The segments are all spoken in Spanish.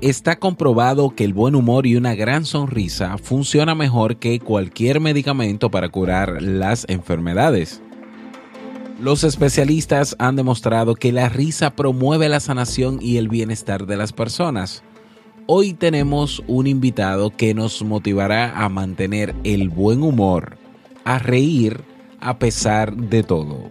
Está comprobado que el buen humor y una gran sonrisa funciona mejor que cualquier medicamento para curar las enfermedades. Los especialistas han demostrado que la risa promueve la sanación y el bienestar de las personas. Hoy tenemos un invitado que nos motivará a mantener el buen humor, a reír a pesar de todo.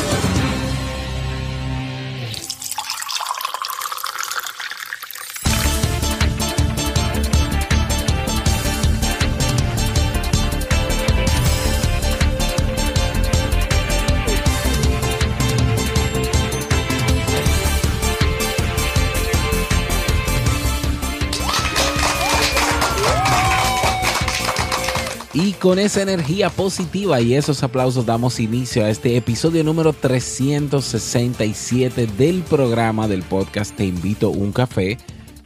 Y con esa energía positiva y esos aplausos damos inicio a este episodio número 367 del programa del podcast Te invito a un café.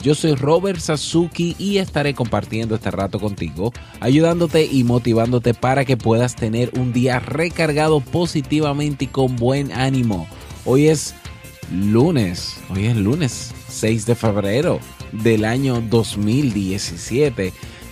Yo soy Robert Sasuki y estaré compartiendo este rato contigo, ayudándote y motivándote para que puedas tener un día recargado positivamente y con buen ánimo. Hoy es lunes, hoy es lunes 6 de febrero del año 2017.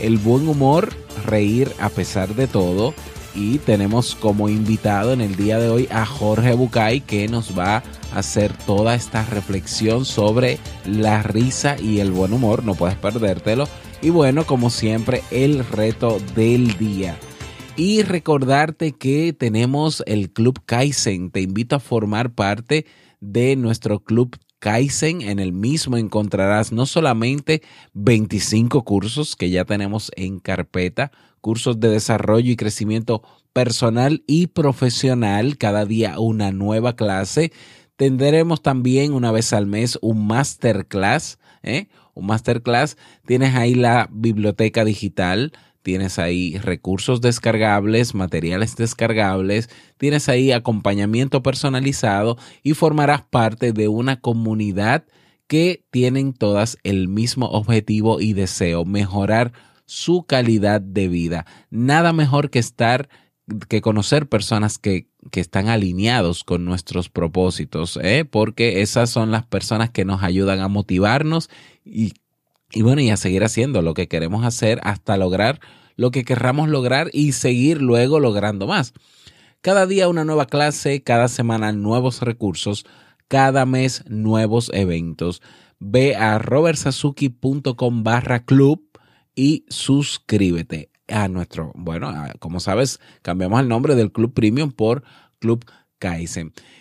el buen humor, reír a pesar de todo. Y tenemos como invitado en el día de hoy a Jorge Bucay que nos va a hacer toda esta reflexión sobre la risa y el buen humor. No puedes perdértelo. Y bueno, como siempre, el reto del día. Y recordarte que tenemos el Club Kaizen. Te invito a formar parte de nuestro Club Kaizen. En el mismo encontrarás no solamente 25 cursos que ya tenemos en carpeta, cursos de desarrollo y crecimiento personal y profesional, cada día una nueva clase. Tendremos también una vez al mes un masterclass, ¿eh? un masterclass. Tienes ahí la biblioteca digital tienes ahí recursos descargables, materiales descargables, tienes ahí acompañamiento personalizado y formarás parte de una comunidad que tienen todas el mismo objetivo y deseo, mejorar su calidad de vida. Nada mejor que estar que conocer personas que, que, están alineados con nuestros propósitos, ¿eh? porque esas son las personas que nos ayudan a motivarnos y y bueno, y a seguir haciendo lo que queremos hacer hasta lograr lo que querramos lograr y seguir luego logrando más. Cada día una nueva clase, cada semana nuevos recursos, cada mes nuevos eventos. Ve a robertsazuki.com barra club y suscríbete a nuestro, bueno, como sabes, cambiamos el nombre del Club Premium por Club Kaizen.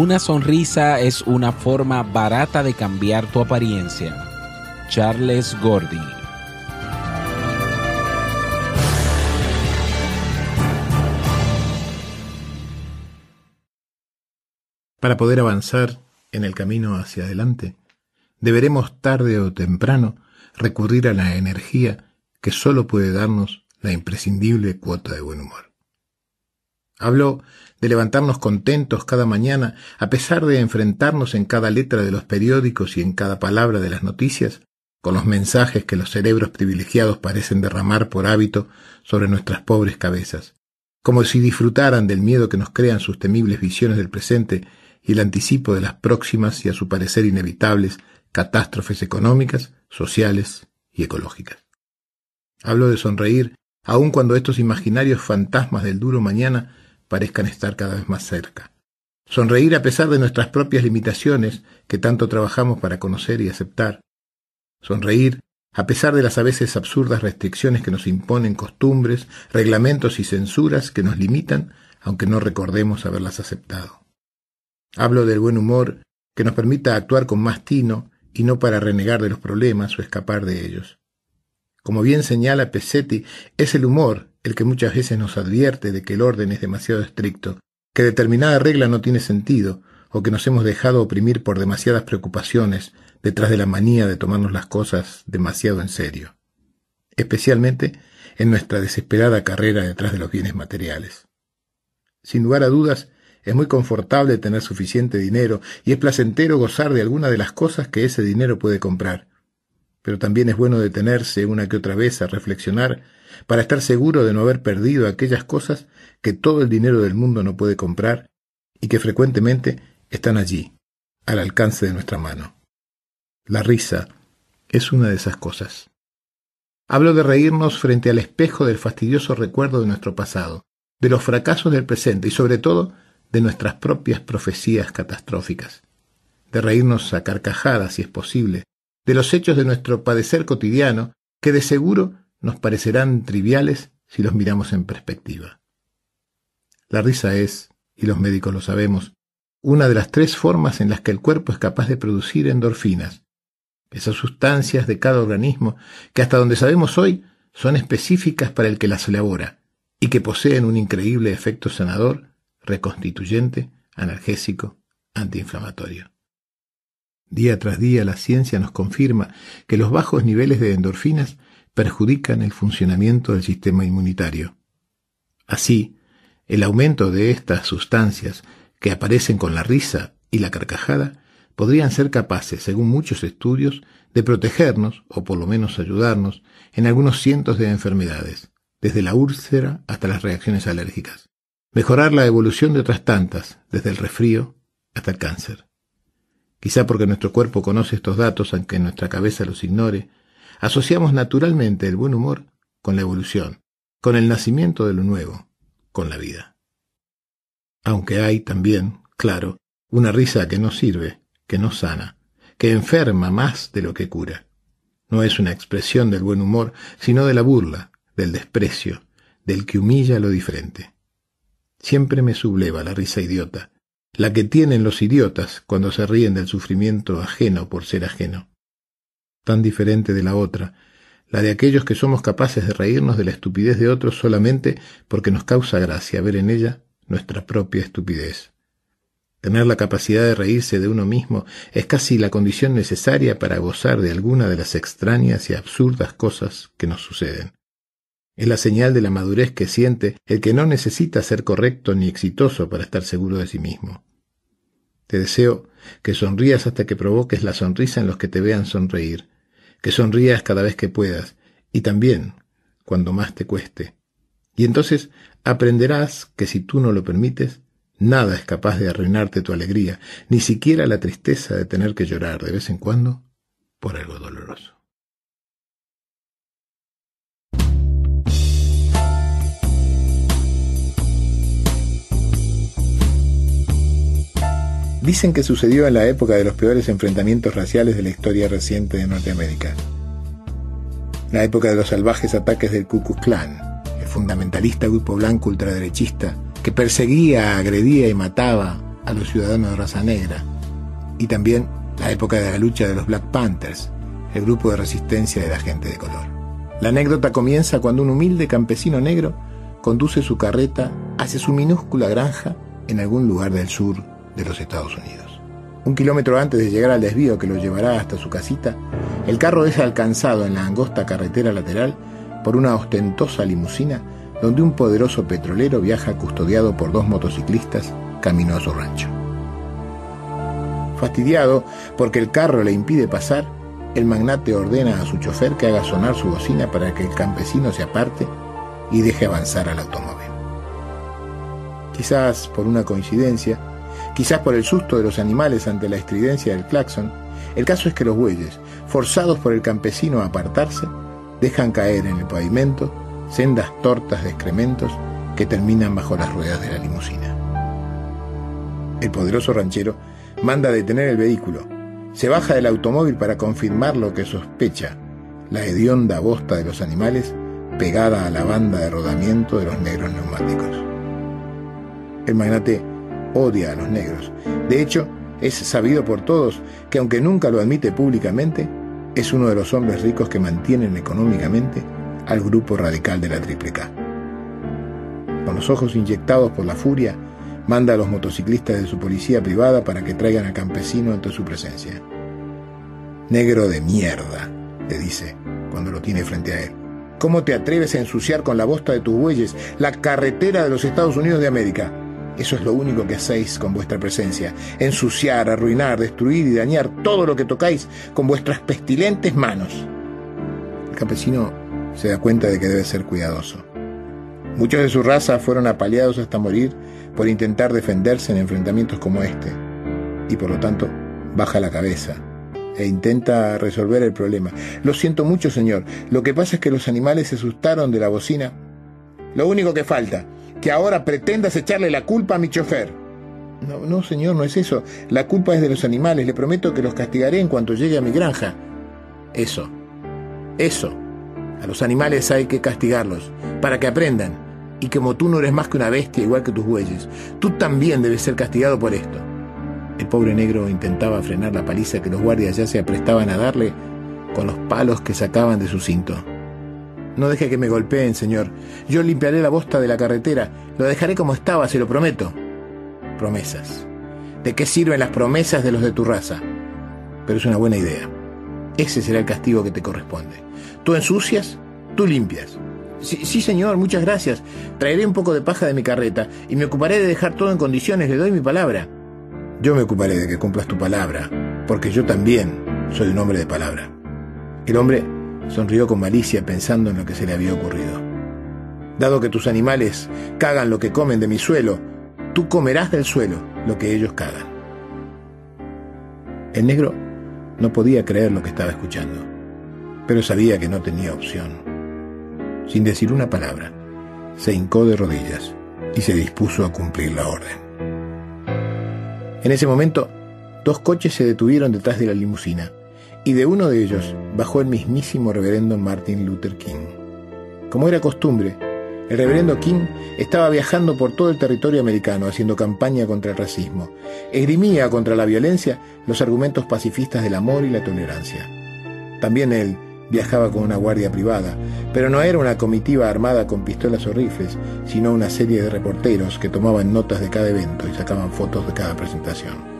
Una sonrisa es una forma barata de cambiar tu apariencia. Charles Gordy. Para poder avanzar en el camino hacia adelante, deberemos tarde o temprano recurrir a la energía que solo puede darnos la imprescindible cuota de buen humor. Hablo de levantarnos contentos cada mañana, a pesar de enfrentarnos en cada letra de los periódicos y en cada palabra de las noticias con los mensajes que los cerebros privilegiados parecen derramar por hábito sobre nuestras pobres cabezas, como si disfrutaran del miedo que nos crean sus temibles visiones del presente y el anticipo de las próximas y a su parecer inevitables catástrofes económicas, sociales y ecológicas. Hablo de sonreír aun cuando estos imaginarios fantasmas del duro mañana parezcan estar cada vez más cerca. Sonreír a pesar de nuestras propias limitaciones que tanto trabajamos para conocer y aceptar. Sonreír a pesar de las a veces absurdas restricciones que nos imponen costumbres, reglamentos y censuras que nos limitan, aunque no recordemos haberlas aceptado. Hablo del buen humor que nos permita actuar con más tino y no para renegar de los problemas o escapar de ellos. Como bien señala Pesetti, es el humor el que muchas veces nos advierte de que el orden es demasiado estricto, que determinada regla no tiene sentido, o que nos hemos dejado oprimir por demasiadas preocupaciones detrás de la manía de tomarnos las cosas demasiado en serio, especialmente en nuestra desesperada carrera detrás de los bienes materiales. Sin lugar a dudas, es muy confortable tener suficiente dinero y es placentero gozar de alguna de las cosas que ese dinero puede comprar. Pero también es bueno detenerse una que otra vez a reflexionar para estar seguro de no haber perdido aquellas cosas que todo el dinero del mundo no puede comprar y que frecuentemente están allí, al alcance de nuestra mano. La risa es una de esas cosas. Hablo de reírnos frente al espejo del fastidioso recuerdo de nuestro pasado, de los fracasos del presente y sobre todo de nuestras propias profecías catastróficas, de reírnos a carcajadas, si es posible, de los hechos de nuestro padecer cotidiano, que de seguro nos parecerán triviales si los miramos en perspectiva. La risa es, y los médicos lo sabemos, una de las tres formas en las que el cuerpo es capaz de producir endorfinas, esas sustancias de cada organismo que hasta donde sabemos hoy son específicas para el que las elabora y que poseen un increíble efecto sanador reconstituyente, analgésico, antiinflamatorio. Día tras día la ciencia nos confirma que los bajos niveles de endorfinas perjudican el funcionamiento del sistema inmunitario. Así, el aumento de estas sustancias que aparecen con la risa y la carcajada podrían ser capaces, según muchos estudios, de protegernos, o por lo menos ayudarnos, en algunos cientos de enfermedades, desde la úlcera hasta las reacciones alérgicas mejorar la evolución de otras tantas, desde el resfrío hasta el cáncer. Quizá porque nuestro cuerpo conoce estos datos, aunque nuestra cabeza los ignore, asociamos naturalmente el buen humor con la evolución, con el nacimiento de lo nuevo, con la vida. Aunque hay también, claro, una risa que no sirve, que no sana, que enferma más de lo que cura. No es una expresión del buen humor, sino de la burla, del desprecio, del que humilla lo diferente. Siempre me subleva la risa idiota, la que tienen los idiotas cuando se ríen del sufrimiento ajeno por ser ajeno. Tan diferente de la otra, la de aquellos que somos capaces de reírnos de la estupidez de otros solamente porque nos causa gracia ver en ella nuestra propia estupidez. Tener la capacidad de reírse de uno mismo es casi la condición necesaria para gozar de alguna de las extrañas y absurdas cosas que nos suceden. Es la señal de la madurez que siente el que no necesita ser correcto ni exitoso para estar seguro de sí mismo. Te deseo que sonrías hasta que provoques la sonrisa en los que te vean sonreír, que sonrías cada vez que puedas, y también cuando más te cueste. Y entonces aprenderás que si tú no lo permites, nada es capaz de arruinarte tu alegría, ni siquiera la tristeza de tener que llorar de vez en cuando por algo doloroso. Dicen que sucedió en la época de los peores enfrentamientos raciales de la historia reciente de Norteamérica. La época de los salvajes ataques del Ku Klux Klan, el fundamentalista grupo blanco ultraderechista que perseguía, agredía y mataba a los ciudadanos de raza negra. Y también la época de la lucha de los Black Panthers, el grupo de resistencia de la gente de color. La anécdota comienza cuando un humilde campesino negro conduce su carreta hacia su minúscula granja en algún lugar del sur de los Estados Unidos. Un kilómetro antes de llegar al desvío que lo llevará hasta su casita, el carro es alcanzado en la angosta carretera lateral por una ostentosa limusina donde un poderoso petrolero viaja custodiado por dos motociclistas camino a su rancho. Fastidiado porque el carro le impide pasar, el magnate ordena a su chofer que haga sonar su bocina para que el campesino se aparte y deje avanzar al automóvil. Quizás por una coincidencia, quizás por el susto de los animales ante la estridencia del claxon, el caso es que los bueyes, forzados por el campesino a apartarse, dejan caer en el pavimento sendas tortas de excrementos que terminan bajo las ruedas de la limusina. El poderoso ranchero manda detener el vehículo, se baja del automóvil para confirmar lo que sospecha, la hedionda bosta de los animales pegada a la banda de rodamiento de los negros neumáticos. El magnate odia a los negros. De hecho, es sabido por todos que aunque nunca lo admite públicamente, es uno de los hombres ricos que mantienen económicamente al grupo radical de la Triple K. Con los ojos inyectados por la furia, manda a los motociclistas de su policía privada para que traigan al campesino ante su presencia. Negro de mierda, le dice, cuando lo tiene frente a él. ¿Cómo te atreves a ensuciar con la bosta de tus bueyes la carretera de los Estados Unidos de América? Eso es lo único que hacéis con vuestra presencia. Ensuciar, arruinar, destruir y dañar todo lo que tocáis con vuestras pestilentes manos. El campesino se da cuenta de que debe ser cuidadoso. Muchos de su raza fueron apaleados hasta morir por intentar defenderse en enfrentamientos como este, y por lo tanto baja la cabeza e intenta resolver el problema. Lo siento mucho, señor. Lo que pasa es que los animales se asustaron de la bocina. Lo único que falta, que ahora pretendas echarle la culpa a mi chofer. No, no, señor, no es eso. La culpa es de los animales. Le prometo que los castigaré en cuanto llegue a mi granja. Eso. Eso. A los animales hay que castigarlos, para que aprendan. Y como tú no eres más que una bestia igual que tus bueyes, tú también debes ser castigado por esto. El pobre negro intentaba frenar la paliza que los guardias ya se aprestaban a darle con los palos que sacaban de su cinto. No deje que me golpeen, señor. Yo limpiaré la bosta de la carretera. Lo dejaré como estaba, se lo prometo. Promesas. ¿De qué sirven las promesas de los de tu raza? Pero es una buena idea. Ese será el castigo que te corresponde. Tú ensucias, tú limpias. Sí, sí, señor, muchas gracias. Traeré un poco de paja de mi carreta y me ocuparé de dejar todo en condiciones, le doy mi palabra. Yo me ocuparé de que cumplas tu palabra, porque yo también soy un hombre de palabra. El hombre sonrió con malicia pensando en lo que se le había ocurrido. Dado que tus animales cagan lo que comen de mi suelo, tú comerás del suelo lo que ellos cagan. El negro no podía creer lo que estaba escuchando, pero sabía que no tenía opción. Sin decir una palabra, se hincó de rodillas y se dispuso a cumplir la orden. En ese momento, dos coches se detuvieron detrás de la limusina y de uno de ellos bajó el mismísimo reverendo Martin Luther King. Como era costumbre, el reverendo King estaba viajando por todo el territorio americano haciendo campaña contra el racismo. Esgrimía contra la violencia los argumentos pacifistas del amor y la tolerancia. También él viajaba con una guardia privada, pero no era una comitiva armada con pistolas o rifles, sino una serie de reporteros que tomaban notas de cada evento y sacaban fotos de cada presentación.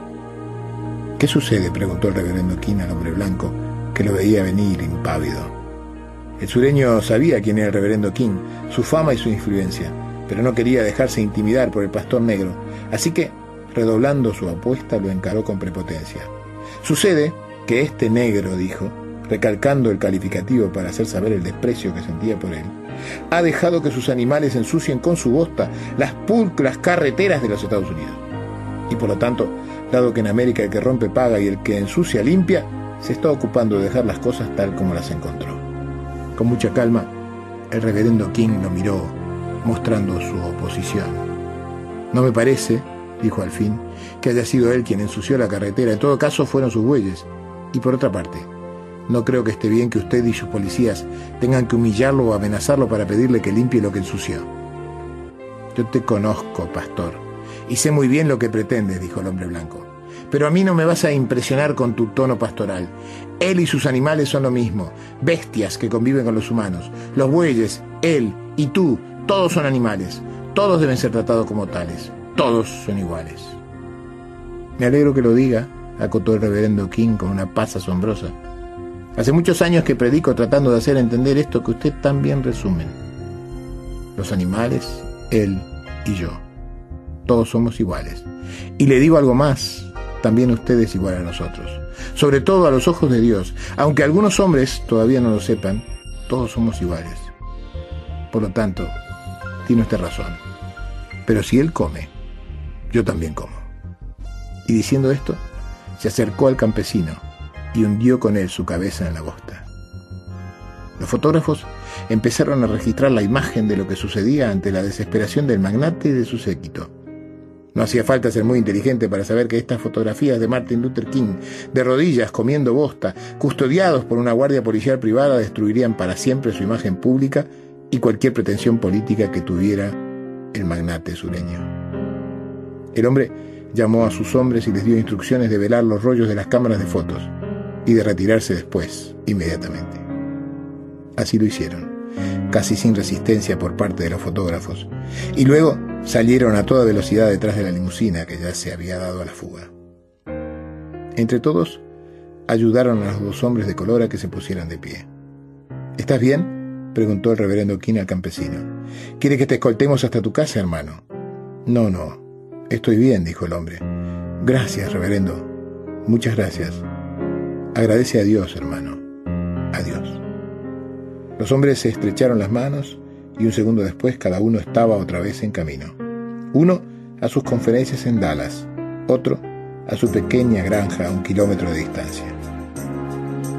¿Qué sucede? preguntó el reverendo King al hombre blanco, que lo veía venir impávido. El sureño sabía quién era el reverendo King, su fama y su influencia, pero no quería dejarse intimidar por el pastor negro, así que, redoblando su apuesta, lo encaró con prepotencia. Sucede que este negro, dijo, recalcando el calificativo para hacer saber el desprecio que sentía por él, ha dejado que sus animales ensucien con su bosta las pulcras carreteras de los Estados Unidos. Y por lo tanto, dado que en América el que rompe paga y el que ensucia limpia, se está ocupando de dejar las cosas tal como las encontró. Con mucha calma, el reverendo King lo miró, mostrando su oposición. No me parece, dijo al fin, que haya sido él quien ensució la carretera. En todo caso, fueron sus bueyes. Y por otra parte, no creo que esté bien que usted y sus policías tengan que humillarlo o amenazarlo para pedirle que limpie lo que ensució. Yo te conozco, pastor, y sé muy bien lo que pretendes, dijo el hombre blanco. Pero a mí no me vas a impresionar con tu tono pastoral. Él y sus animales son lo mismo, bestias que conviven con los humanos. Los bueyes, él y tú, todos son animales. Todos deben ser tratados como tales. Todos son iguales. Me alegro que lo diga, acotó el reverendo King con una paz asombrosa. Hace muchos años que predico tratando de hacer entender esto que usted tan bien resumen. Los animales, él y yo. Todos somos iguales. Y le digo algo más, también usted es igual a nosotros. Sobre todo a los ojos de Dios. Aunque algunos hombres todavía no lo sepan, todos somos iguales. Por lo tanto, tiene usted razón. Pero si él come, yo también como. Y diciendo esto, se acercó al campesino y hundió con él su cabeza en la bosta. Los fotógrafos empezaron a registrar la imagen de lo que sucedía ante la desesperación del magnate y de su séquito. No hacía falta ser muy inteligente para saber que estas fotografías de Martin Luther King, de rodillas comiendo bosta, custodiados por una guardia policial privada, destruirían para siempre su imagen pública y cualquier pretensión política que tuviera el magnate sureño. El hombre llamó a sus hombres y les dio instrucciones de velar los rollos de las cámaras de fotos y de retirarse después, inmediatamente. Así lo hicieron, casi sin resistencia por parte de los fotógrafos, y luego salieron a toda velocidad detrás de la limusina que ya se había dado a la fuga. Entre todos, ayudaron a los dos hombres de color a que se pusieran de pie. ¿Estás bien? preguntó el reverendo King al campesino. ¿Quiere que te escoltemos hasta tu casa, hermano? No, no. Estoy bien, dijo el hombre. Gracias, reverendo. Muchas gracias. Agradece a Dios, hermano. Adiós. Los hombres se estrecharon las manos y un segundo después cada uno estaba otra vez en camino. Uno a sus conferencias en Dallas, otro a su pequeña granja a un kilómetro de distancia.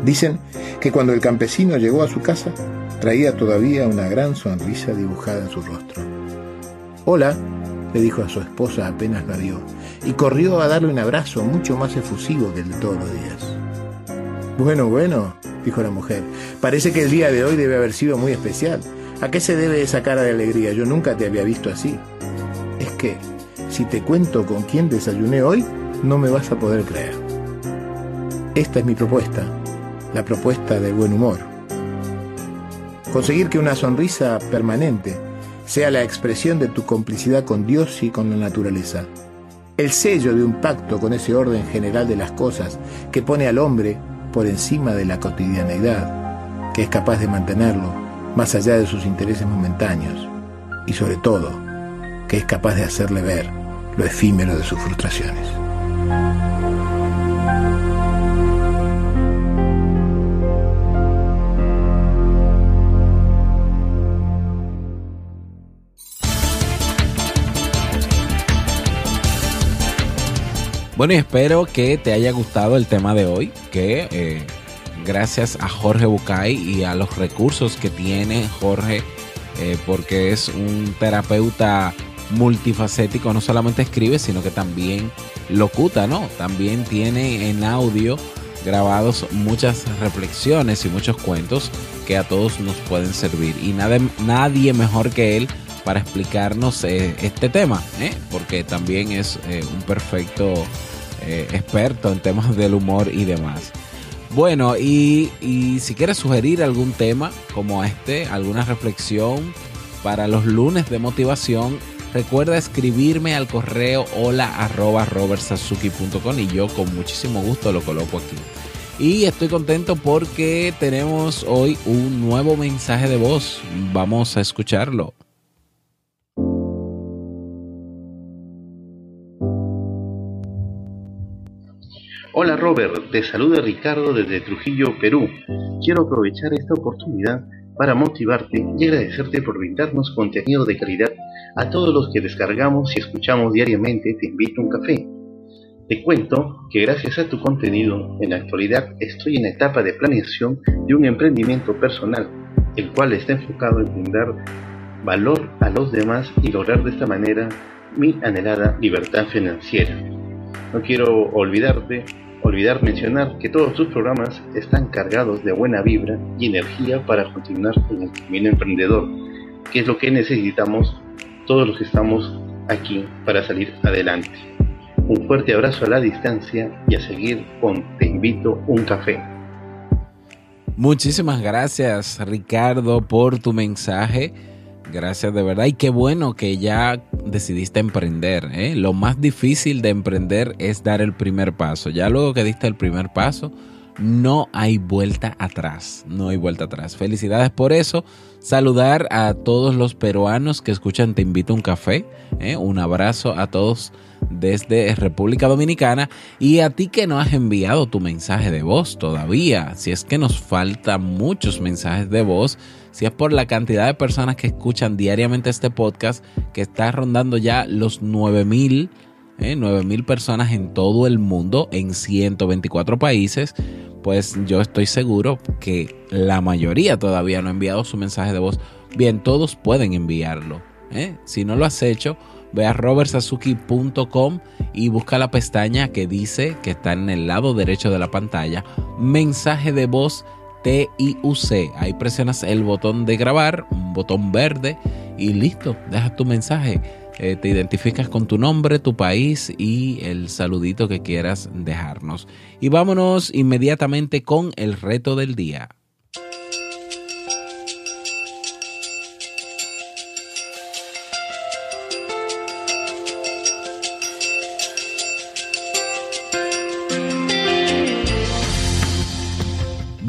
Dicen que cuando el campesino llegó a su casa, traía todavía una gran sonrisa dibujada en su rostro. Hola, le dijo a su esposa apenas la vio, y corrió a darle un abrazo mucho más efusivo que el de todos los días. Bueno, bueno, dijo la mujer, parece que el día de hoy debe haber sido muy especial. ¿A qué se debe esa cara de alegría? Yo nunca te había visto así. Es que, si te cuento con quién desayuné hoy, no me vas a poder creer. Esta es mi propuesta, la propuesta del buen humor. Conseguir que una sonrisa permanente sea la expresión de tu complicidad con Dios y con la naturaleza. El sello de un pacto con ese orden general de las cosas que pone al hombre por encima de la cotidianeidad, que es capaz de mantenerlo más allá de sus intereses momentáneos y sobre todo que es capaz de hacerle ver lo efímero de sus frustraciones. Bueno, y espero que te haya gustado el tema de hoy, que eh, gracias a Jorge Bucay y a los recursos que tiene Jorge, eh, porque es un terapeuta multifacético, no solamente escribe, sino que también locuta, ¿no? También tiene en audio grabados muchas reflexiones y muchos cuentos que a todos nos pueden servir. Y nadie mejor que él para explicarnos eh, este tema, porque también es un perfecto eh, experto en temas del humor y demás. Bueno, y, si quieres sugerir algún tema como este, alguna reflexión para los lunes de motivación, recuerda escribirme al correo hola arroba y yo con muchísimo gusto lo coloco aquí. Y estoy contento porque tenemos hoy un nuevo mensaje de voz. Vamos a escucharlo. Hola Robert, te saluda Ricardo desde Trujillo, Perú. Quiero aprovechar esta oportunidad para motivarte y agradecerte por brindarnos contenido de calidad a todos los que descargamos y escuchamos diariamente Te invito a un café. Te cuento que gracias a tu contenido, en la actualidad estoy en etapa de planeación de un emprendimiento personal, el cual está enfocado en brindar valor a los demás y lograr de esta manera mi anhelada libertad financiera. No quiero olvidarte olvidar mencionar que todos tus programas están cargados de buena vibra y energía para continuar en el camino emprendedor, que es lo que necesitamos todos los que estamos aquí para salir adelante. Un fuerte abrazo a la distancia y a seguir con Te invito un café. Muchísimas gracias Ricardo por tu mensaje. Gracias de verdad y qué bueno que ya decidiste emprender. ¿eh? Lo más difícil de emprender es dar el primer paso. Ya luego que diste el primer paso, no hay vuelta atrás. No hay vuelta atrás. Felicidades por eso. Saludar a todos los peruanos que escuchan Te invito a un café. ¿eh? Un abrazo a todos desde República Dominicana y a ti que no has enviado tu mensaje de voz todavía, si es que nos faltan muchos mensajes de voz, si es por la cantidad de personas que escuchan diariamente este podcast que está rondando ya los 9000 ¿eh? 9000 personas en todo el mundo, en 124 países, pues yo estoy seguro que la mayoría todavía no ha enviado su mensaje de voz. Bien, todos pueden enviarlo. ¿eh? Si no lo has hecho, ve a robertsazuki.com y busca la pestaña que dice que está en el lado derecho de la pantalla, mensaje de voz TIUC. Ahí presionas el botón de grabar, un botón verde y listo, dejas tu mensaje. Eh, te identificas con tu nombre, tu país y el saludito que quieras dejarnos. Y vámonos inmediatamente con el reto del día.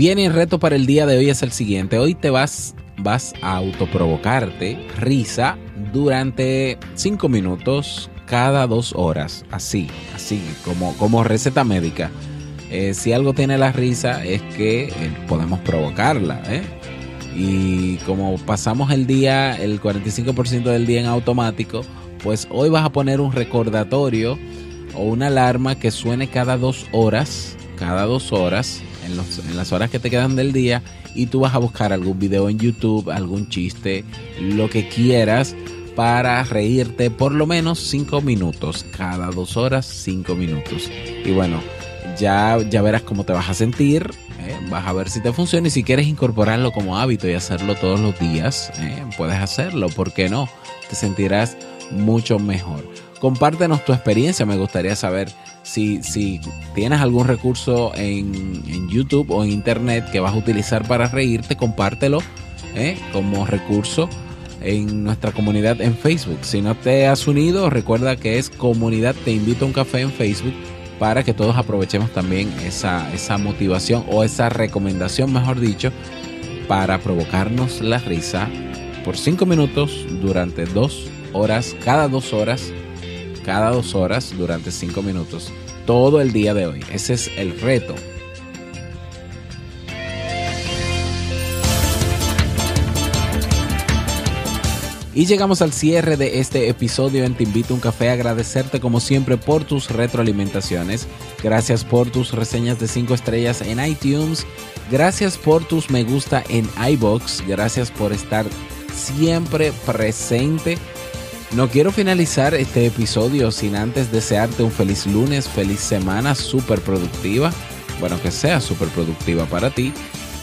Bien, el reto para el día de hoy es el siguiente. Hoy te vas, vas a autoprovocarte risa durante 5 minutos cada dos horas. Así, así, como, como receta médica. Eh, si algo tiene la risa es que eh, podemos provocarla. ¿eh? Y como pasamos el día, el 45% del día en automático, pues hoy vas a poner un recordatorio o una alarma que suene cada dos horas, cada dos horas en, las horas que te quedan del día y tú vas a buscar algún video en YouTube, algún chiste, lo que quieras para reírte por lo menos 5 minutos. Cada dos horas, 5 minutos. Y bueno, ya, ya verás cómo te vas a sentir. ¿eh? Vas a ver si te funciona y si quieres incorporarlo como hábito y hacerlo todos los días, ¿eh? puedes hacerlo. ¿Por qué no? Te sentirás mucho mejor. Compártenos tu experiencia, me gustaría saber si, si tienes algún recurso en, YouTube o en Internet que vas a utilizar para reírte, compártelo ¿eh? como recurso en nuestra comunidad en Facebook. Si no te has unido, recuerda que es comunidad Te Invito a un Café en Facebook para que todos aprovechemos también esa, esa motivación o esa recomendación, mejor dicho, para provocarnos la risa por 5 minutos durante dos horas, cada dos horas cada dos horas durante cinco minutos, todo el día de hoy. Ese es el reto. Y llegamos al cierre de este episodio en Te Invito a un Café. Agradecerte como siempre por tus retroalimentaciones. Gracias por tus reseñas de 5 estrellas en iTunes. Gracias por tus me gusta en iBox. Gracias por estar siempre presente no quiero finalizar este episodio sin antes desearte un feliz lunes, feliz semana, súper productiva. Bueno, que sea súper productiva para ti.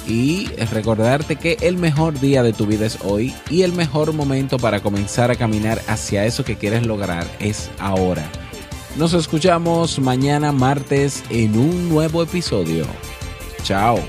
Y recordarte que el mejor día de tu vida es hoy y el mejor momento para comenzar a caminar hacia eso que quieres lograr es ahora. Nos escuchamos mañana martes en un nuevo episodio. Chao.